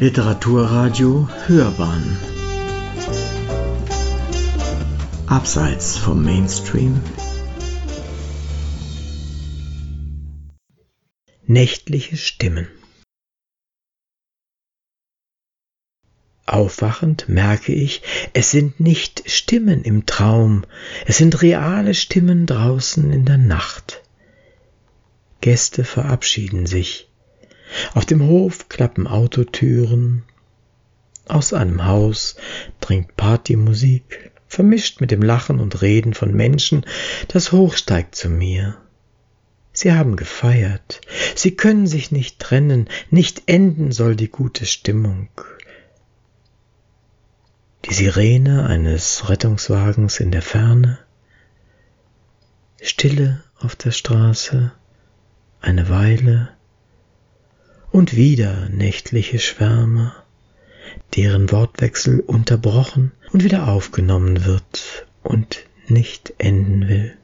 Literaturradio Hörbahn Abseits vom Mainstream Nächtliche Stimmen Aufwachend merke ich, es sind nicht Stimmen im Traum, es sind reale Stimmen draußen in der Nacht. Gäste verabschieden sich. Auf dem Hof klappen Autotüren. Aus einem Haus dringt Partymusik, vermischt mit dem Lachen und Reden von Menschen, das hochsteigt zu mir. Sie haben gefeiert. Sie können sich nicht trennen. Nicht enden soll die gute Stimmung. Die Sirene eines Rettungswagens in der Ferne. Stille auf der Straße. Eine Weile und wieder nächtliche Schwärme, deren Wortwechsel unterbrochen und wieder aufgenommen wird und nicht enden will.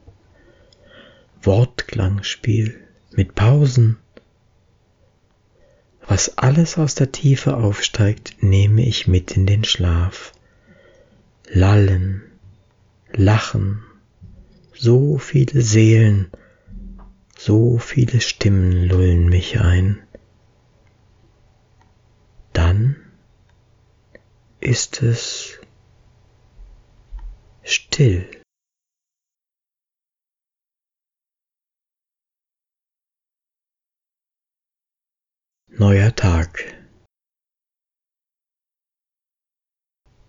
Wortklangspiel mit Pausen. Was alles aus der Tiefe aufsteigt, nehme ich mit in den Schlaf. Lallen, Lachen, so viele Seelen, so viele Stimmen lullen mich ein. Dann ist es still. Neuer Tag.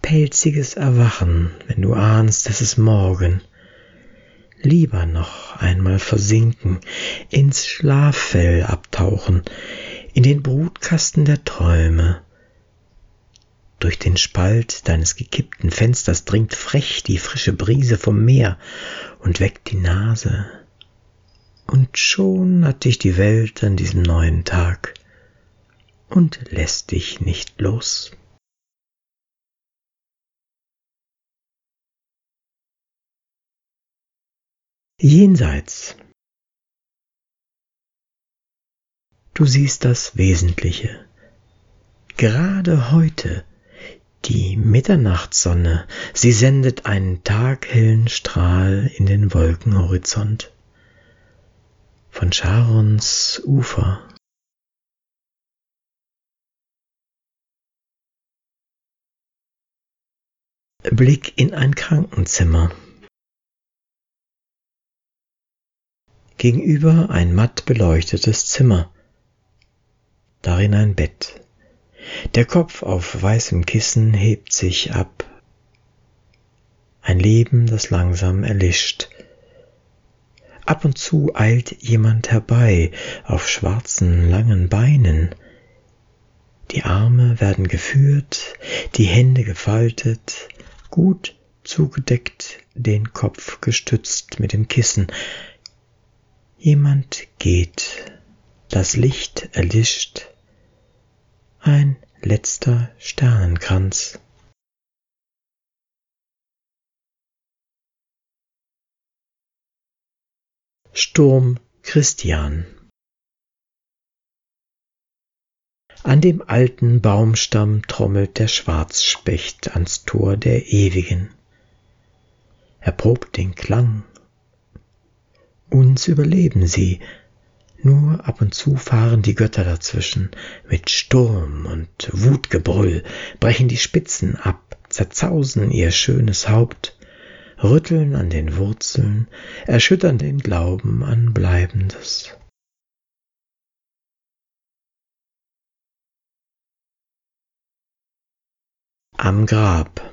Pelziges Erwachen, wenn du ahnst, es ist morgen. Lieber noch einmal versinken, ins Schlaffell abtauchen, in den Brutkasten der Träume. Durch den Spalt deines gekippten Fensters dringt frech die frische Brise vom Meer und weckt die Nase. Und schon hat dich die Welt an diesem neuen Tag und lässt dich nicht los. Jenseits Du siehst das Wesentliche. Gerade heute, die Mitternachtssonne, sie sendet einen taghellen Strahl in den Wolkenhorizont. Von Charons Ufer. Blick in ein Krankenzimmer. Gegenüber ein matt beleuchtetes Zimmer darin ein Bett. Der Kopf auf weißem Kissen hebt sich ab. Ein Leben, das langsam erlischt. Ab und zu eilt jemand herbei auf schwarzen, langen Beinen. Die Arme werden geführt, die Hände gefaltet, gut zugedeckt, den Kopf gestützt mit dem Kissen. Jemand geht, das Licht erlischt, ein letzter Sternenkranz. Sturm Christian An dem alten Baumstamm trommelt der Schwarzspecht ans Tor der Ewigen. Er probt den Klang. Uns überleben sie, nur ab und zu fahren die Götter dazwischen, mit Sturm und Wutgebrüll, brechen die Spitzen ab, zerzausen ihr schönes Haupt, rütteln an den Wurzeln, erschüttern den Glauben an Bleibendes. Am Grab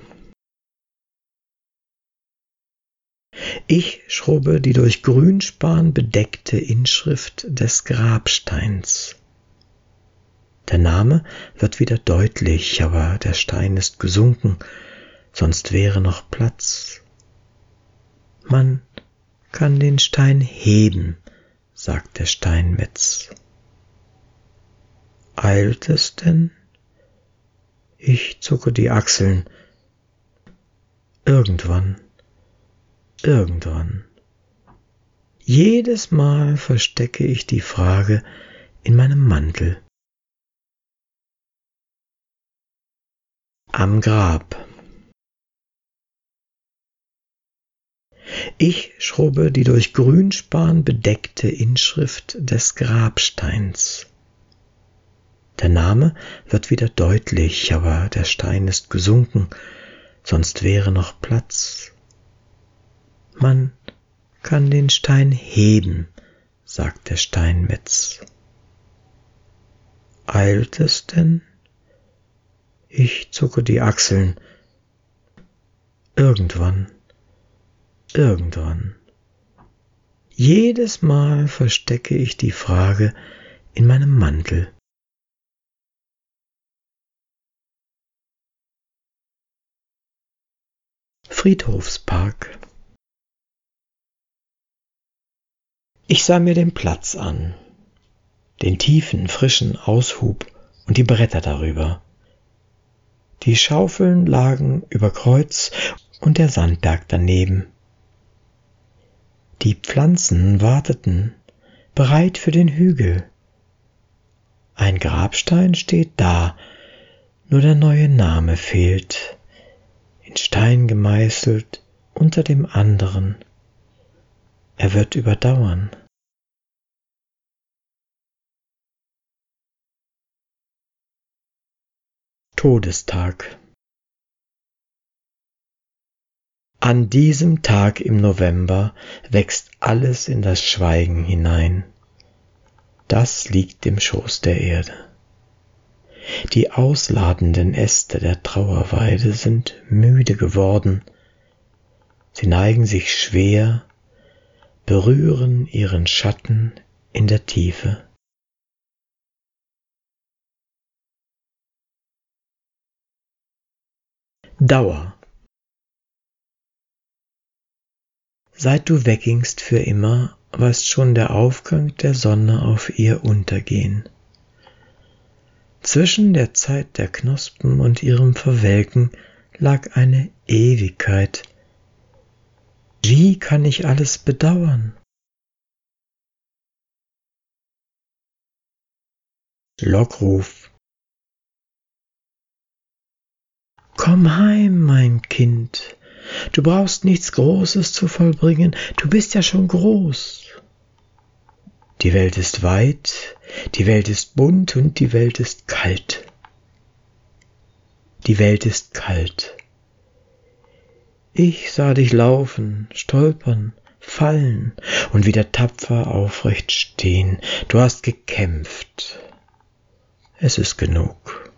Ich schrubbe die durch Grünspan bedeckte Inschrift des Grabsteins. Der Name wird wieder deutlich, aber der Stein ist gesunken, sonst wäre noch Platz. Man kann den Stein heben, sagt der Steinmetz. Eilt es denn? Ich zucke die Achseln. Irgendwann irgendwann. Jedes Mal verstecke ich die Frage in meinem Mantel. am Grab. Ich schrubbe die durch Grünspan bedeckte Inschrift des Grabsteins. Der Name wird wieder deutlich, aber der Stein ist gesunken, sonst wäre noch Platz. Man kann den Stein heben, sagt der Steinmetz. Eilt es denn? Ich zucke die Achseln. Irgendwann, irgendwann. Jedes Mal verstecke ich die Frage in meinem Mantel. Friedhofspark Ich sah mir den Platz an, den tiefen, frischen Aushub und die Bretter darüber. Die Schaufeln lagen über Kreuz und der Sandberg daneben. Die Pflanzen warteten, bereit für den Hügel. Ein Grabstein steht da, nur der neue Name fehlt, in Stein gemeißelt unter dem anderen. Er wird überdauern. Todestag An diesem Tag im November wächst alles in das Schweigen hinein. Das liegt im Schoß der Erde. Die ausladenden Äste der Trauerweide sind müde geworden. Sie neigen sich schwer, berühren ihren Schatten in der Tiefe. Dauer. Seit du weggingst für immer, warst schon der Aufgang der Sonne auf ihr Untergehen. Zwischen der Zeit der Knospen und ihrem Verwelken lag eine Ewigkeit. Wie kann ich alles bedauern? Lockruf Komm heim, mein Kind, du brauchst nichts Großes zu vollbringen, du bist ja schon groß. Die Welt ist weit, die Welt ist bunt und die Welt ist kalt. Die Welt ist kalt. Ich sah dich laufen, stolpern, fallen und wieder tapfer aufrecht stehen. Du hast gekämpft. Es ist genug.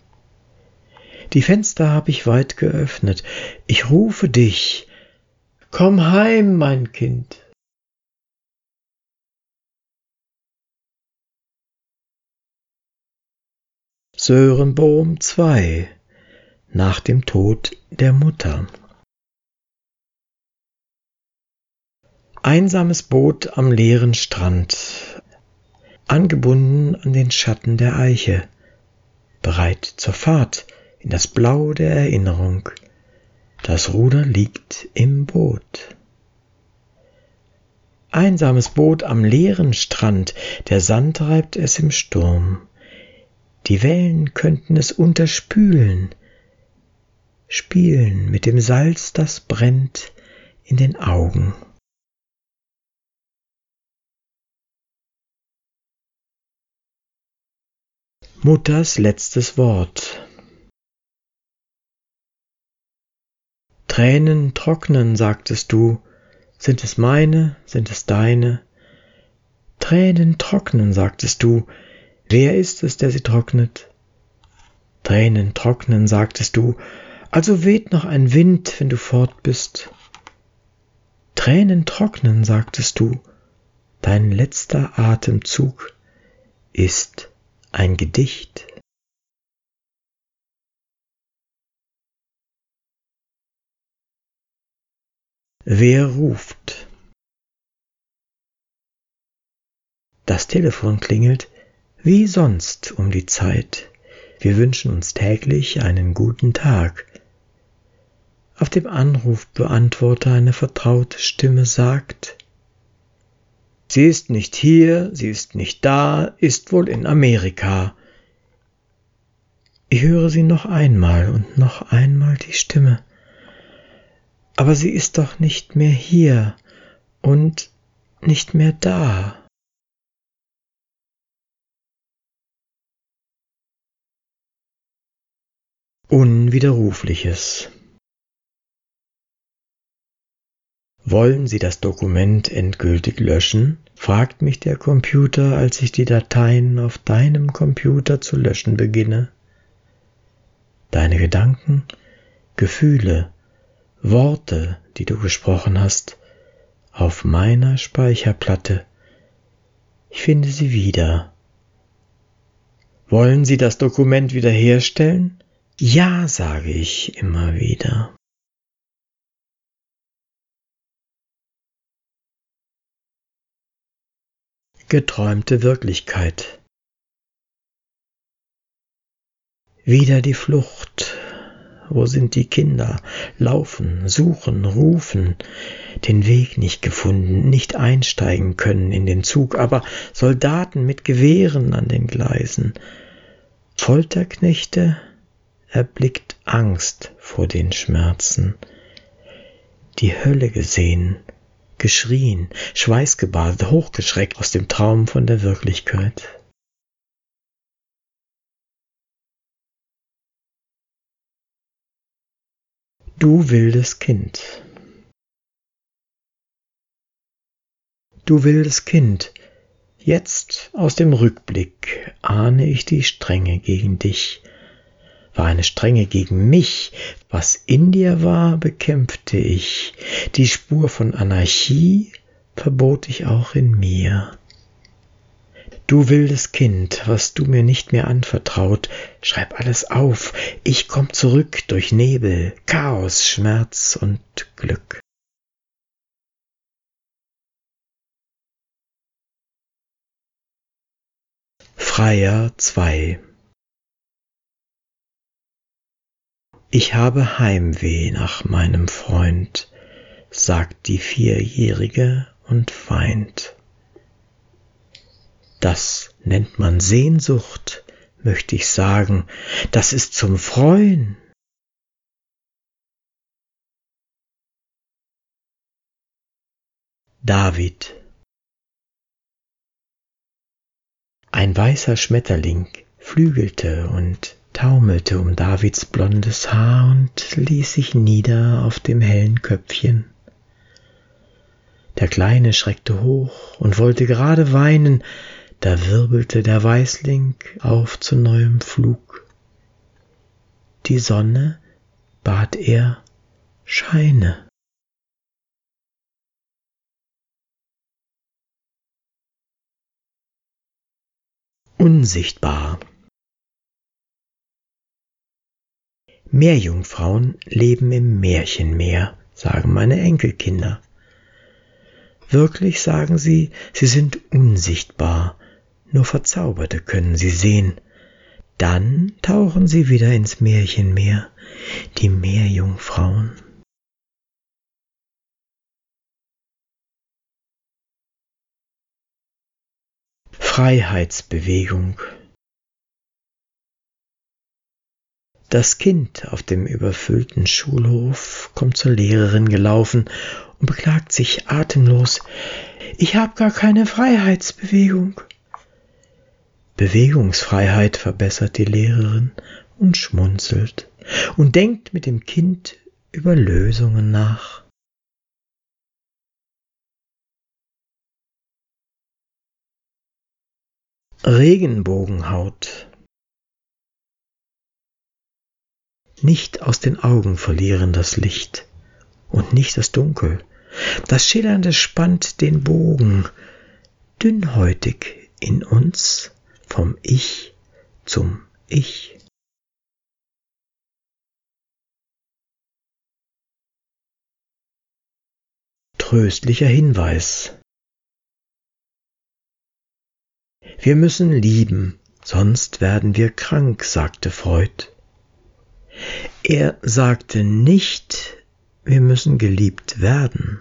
Die Fenster hab ich weit geöffnet. Ich rufe dich. Komm heim, mein Kind. Sörenbohm 2 nach dem Tod der Mutter. Einsames Boot am leeren Strand, angebunden an den Schatten der Eiche, bereit zur Fahrt, in das Blau der Erinnerung. Das Ruder liegt im Boot. Einsames Boot am leeren Strand, der Sand treibt es im Sturm. Die Wellen könnten es unterspülen, spielen mit dem Salz, das brennt in den Augen. Mutters letztes Wort. Tränen trocknen, sagtest du, sind es meine, sind es deine? Tränen trocknen, sagtest du, wer ist es, der sie trocknet? Tränen trocknen, sagtest du, also weht noch ein Wind, wenn du fort bist. Tränen trocknen, sagtest du, dein letzter Atemzug ist ein Gedicht. Wer ruft? Das Telefon klingelt wie sonst um die Zeit. Wir wünschen uns täglich einen guten Tag. Auf dem Anrufbeantworter eine vertraute Stimme sagt, Sie ist nicht hier, sie ist nicht da, ist wohl in Amerika. Ich höre sie noch einmal und noch einmal die Stimme. Aber sie ist doch nicht mehr hier und nicht mehr da. Unwiderrufliches. Wollen Sie das Dokument endgültig löschen? fragt mich der Computer, als ich die Dateien auf deinem Computer zu löschen beginne. Deine Gedanken, Gefühle, Worte, die du gesprochen hast, auf meiner Speicherplatte. Ich finde sie wieder. Wollen Sie das Dokument wiederherstellen? Ja, sage ich immer wieder. Geträumte Wirklichkeit. Wieder die Flucht. Wo sind die Kinder? Laufen, suchen, rufen, den Weg nicht gefunden, nicht einsteigen können in den Zug, aber Soldaten mit Gewehren an den Gleisen. Folterknechte erblickt Angst vor den Schmerzen. Die Hölle gesehen, geschrien, schweißgebadet, hochgeschreckt aus dem Traum von der Wirklichkeit. Du wildes Kind. Du wildes Kind, jetzt aus dem Rückblick ahne ich die Strenge gegen dich, war eine Strenge gegen mich, was in dir war, bekämpfte ich, die Spur von Anarchie verbot ich auch in mir. Du wildes Kind, was du mir nicht mehr anvertraut, schreib alles auf, ich komm zurück durch Nebel, Chaos, Schmerz und Glück. Freier 2 Ich habe Heimweh nach meinem Freund, sagt die Vierjährige und weint. Das nennt man Sehnsucht, möchte ich sagen, das ist zum Freuen. David Ein weißer Schmetterling flügelte und taumelte um Davids blondes Haar und ließ sich nieder auf dem hellen Köpfchen. Der Kleine schreckte hoch und wollte gerade weinen, da wirbelte der Weißling auf zu neuem Flug. Die Sonne, bat er, scheine. Unsichtbar. Meerjungfrauen leben im Märchenmeer, sagen meine Enkelkinder. Wirklich sagen sie, sie sind unsichtbar, nur Verzauberte können sie sehen. Dann tauchen sie wieder ins Märchenmeer, die Meerjungfrauen. Freiheitsbewegung Das Kind auf dem überfüllten Schulhof kommt zur Lehrerin gelaufen und beklagt sich atemlos, ich hab gar keine Freiheitsbewegung. Bewegungsfreiheit verbessert die Lehrerin und schmunzelt und denkt mit dem Kind über Lösungen nach. Regenbogenhaut Nicht aus den Augen verlieren das Licht und nicht das Dunkel. Das Schillernde spannt den Bogen, dünnhäutig in uns vom Ich zum Ich. Tröstlicher Hinweis. Wir müssen lieben, sonst werden wir krank, sagte Freud. Er sagte nicht, wir müssen geliebt werden.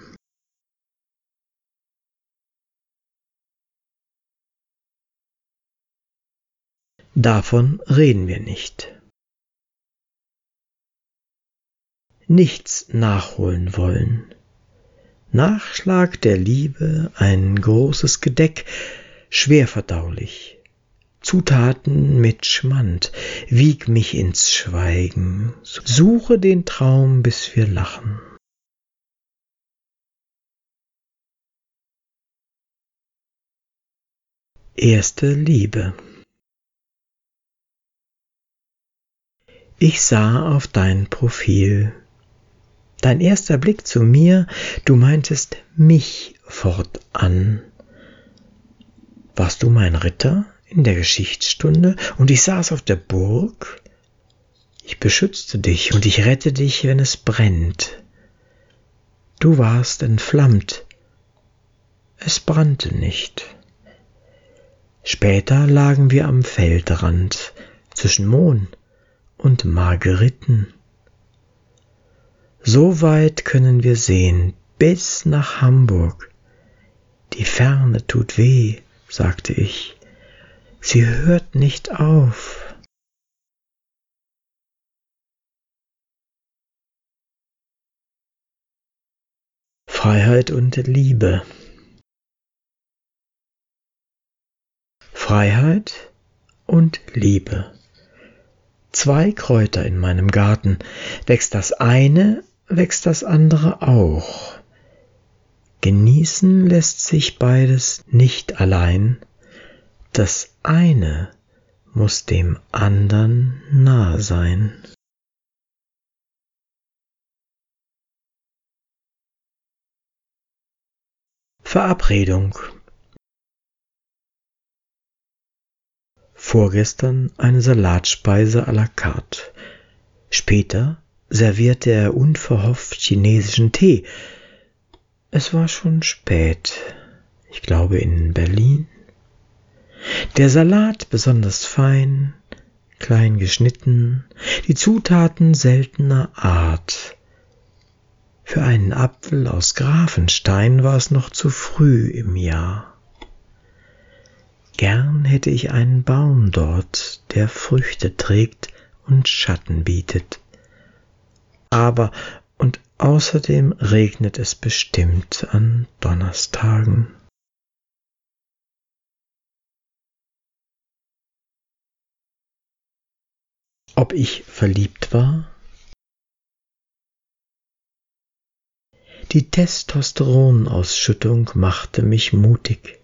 Davon reden wir nicht. Nichts nachholen wollen. Nachschlag der Liebe, ein großes Gedeck, schwer verdaulich, Zutaten mit Schmand, wieg mich ins Schweigen, suche den Traum, bis wir lachen. Erste Liebe Ich sah auf dein Profil. Dein erster Blick zu mir, du meintest mich fortan. Warst du mein Ritter in der Geschichtsstunde und ich saß auf der Burg? Ich beschützte dich und ich rette dich, wenn es brennt. Du warst entflammt. Es brannte nicht. Später lagen wir am Feldrand zwischen Mohn und Margeriten. So weit können wir sehen, bis nach Hamburg. Die Ferne tut weh, sagte ich. Sie hört nicht auf. Freiheit und Liebe. Freiheit und Liebe zwei Kräuter in meinem Garten. Wächst das eine, wächst das andere auch. Genießen lässt sich beides nicht allein. Das eine muss dem andern nah sein. Verabredung Vorgestern eine Salatspeise à la carte. Später servierte er unverhofft chinesischen Tee. Es war schon spät, ich glaube in Berlin. Der Salat besonders fein, klein geschnitten, die Zutaten seltener Art. Für einen Apfel aus Grafenstein war es noch zu früh im Jahr. Gern hätte ich einen Baum dort, der Früchte trägt und Schatten bietet. Aber und außerdem regnet es bestimmt an Donnerstagen. Ob ich verliebt war? Die Testosteronausschüttung machte mich mutig.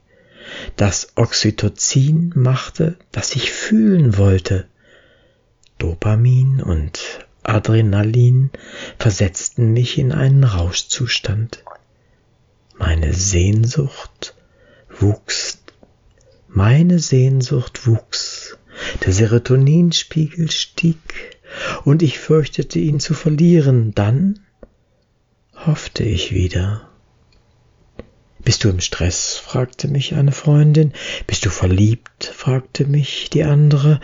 Das Oxytocin machte, dass ich fühlen wollte. Dopamin und Adrenalin versetzten mich in einen Rauschzustand. Meine Sehnsucht wuchs, meine Sehnsucht wuchs, der Serotoninspiegel stieg, und ich fürchtete ihn zu verlieren, dann hoffte ich wieder. Bist du im Stress? fragte mich eine Freundin. Bist du verliebt? fragte mich die andere.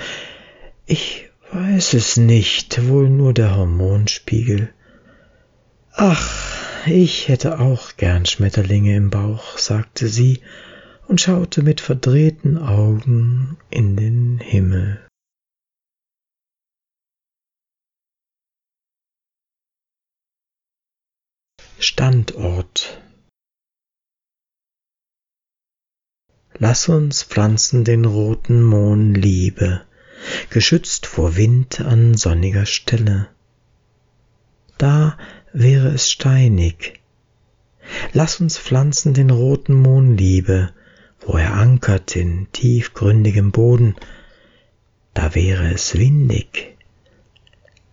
Ich weiß es nicht, wohl nur der Hormonspiegel. Ach, ich hätte auch gern Schmetterlinge im Bauch, sagte sie und schaute mit verdrehten Augen in den Himmel. Standort Lass uns pflanzen den roten Mohn Liebe, geschützt vor Wind an sonniger Stelle. Da wäre es steinig. Lass uns pflanzen den roten Mohn Liebe, wo er ankert in tiefgründigem Boden. Da wäre es windig.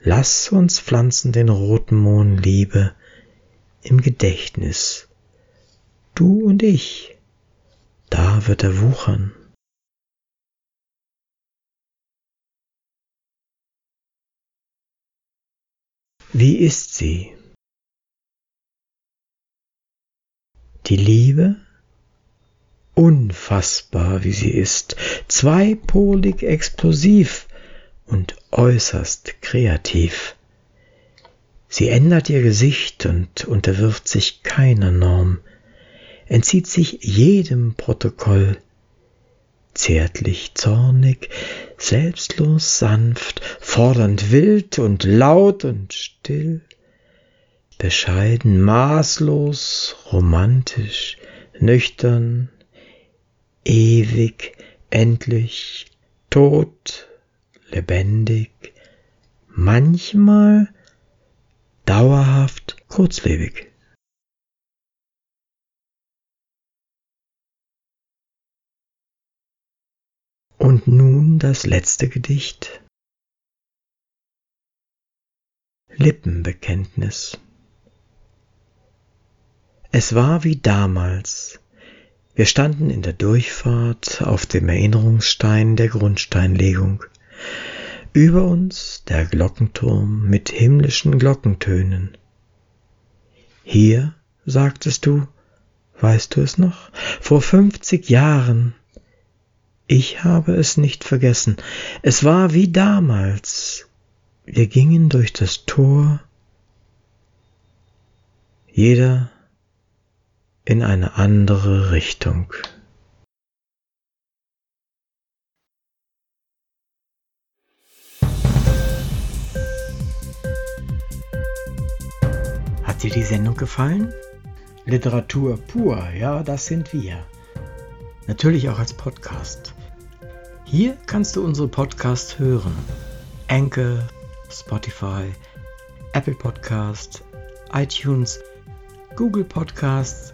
Lass uns pflanzen den roten Mohn Liebe im Gedächtnis. Du und ich da wird er wuchern. Wie ist sie? Die Liebe? Unfassbar, wie sie ist, zweipolig explosiv und äußerst kreativ. Sie ändert ihr Gesicht und unterwirft sich keiner Norm entzieht sich jedem Protokoll, zärtlich zornig, selbstlos sanft, fordernd wild und laut und still, bescheiden, maßlos, romantisch, nüchtern, ewig, endlich, tot, lebendig, manchmal dauerhaft kurzlebig. Und nun das letzte Gedicht. Lippenbekenntnis. Es war wie damals. Wir standen in der Durchfahrt auf dem Erinnerungsstein der Grundsteinlegung. Über uns der Glockenturm mit himmlischen Glockentönen. Hier, sagtest du, weißt du es noch, vor fünfzig Jahren. Ich habe es nicht vergessen. Es war wie damals. Wir gingen durch das Tor, jeder in eine andere Richtung. Hat dir die Sendung gefallen? Literatur pur, ja, das sind wir. Natürlich auch als Podcast. Hier kannst du unsere Podcasts hören. Anchor, Spotify, Apple Podcast, iTunes, Google Podcasts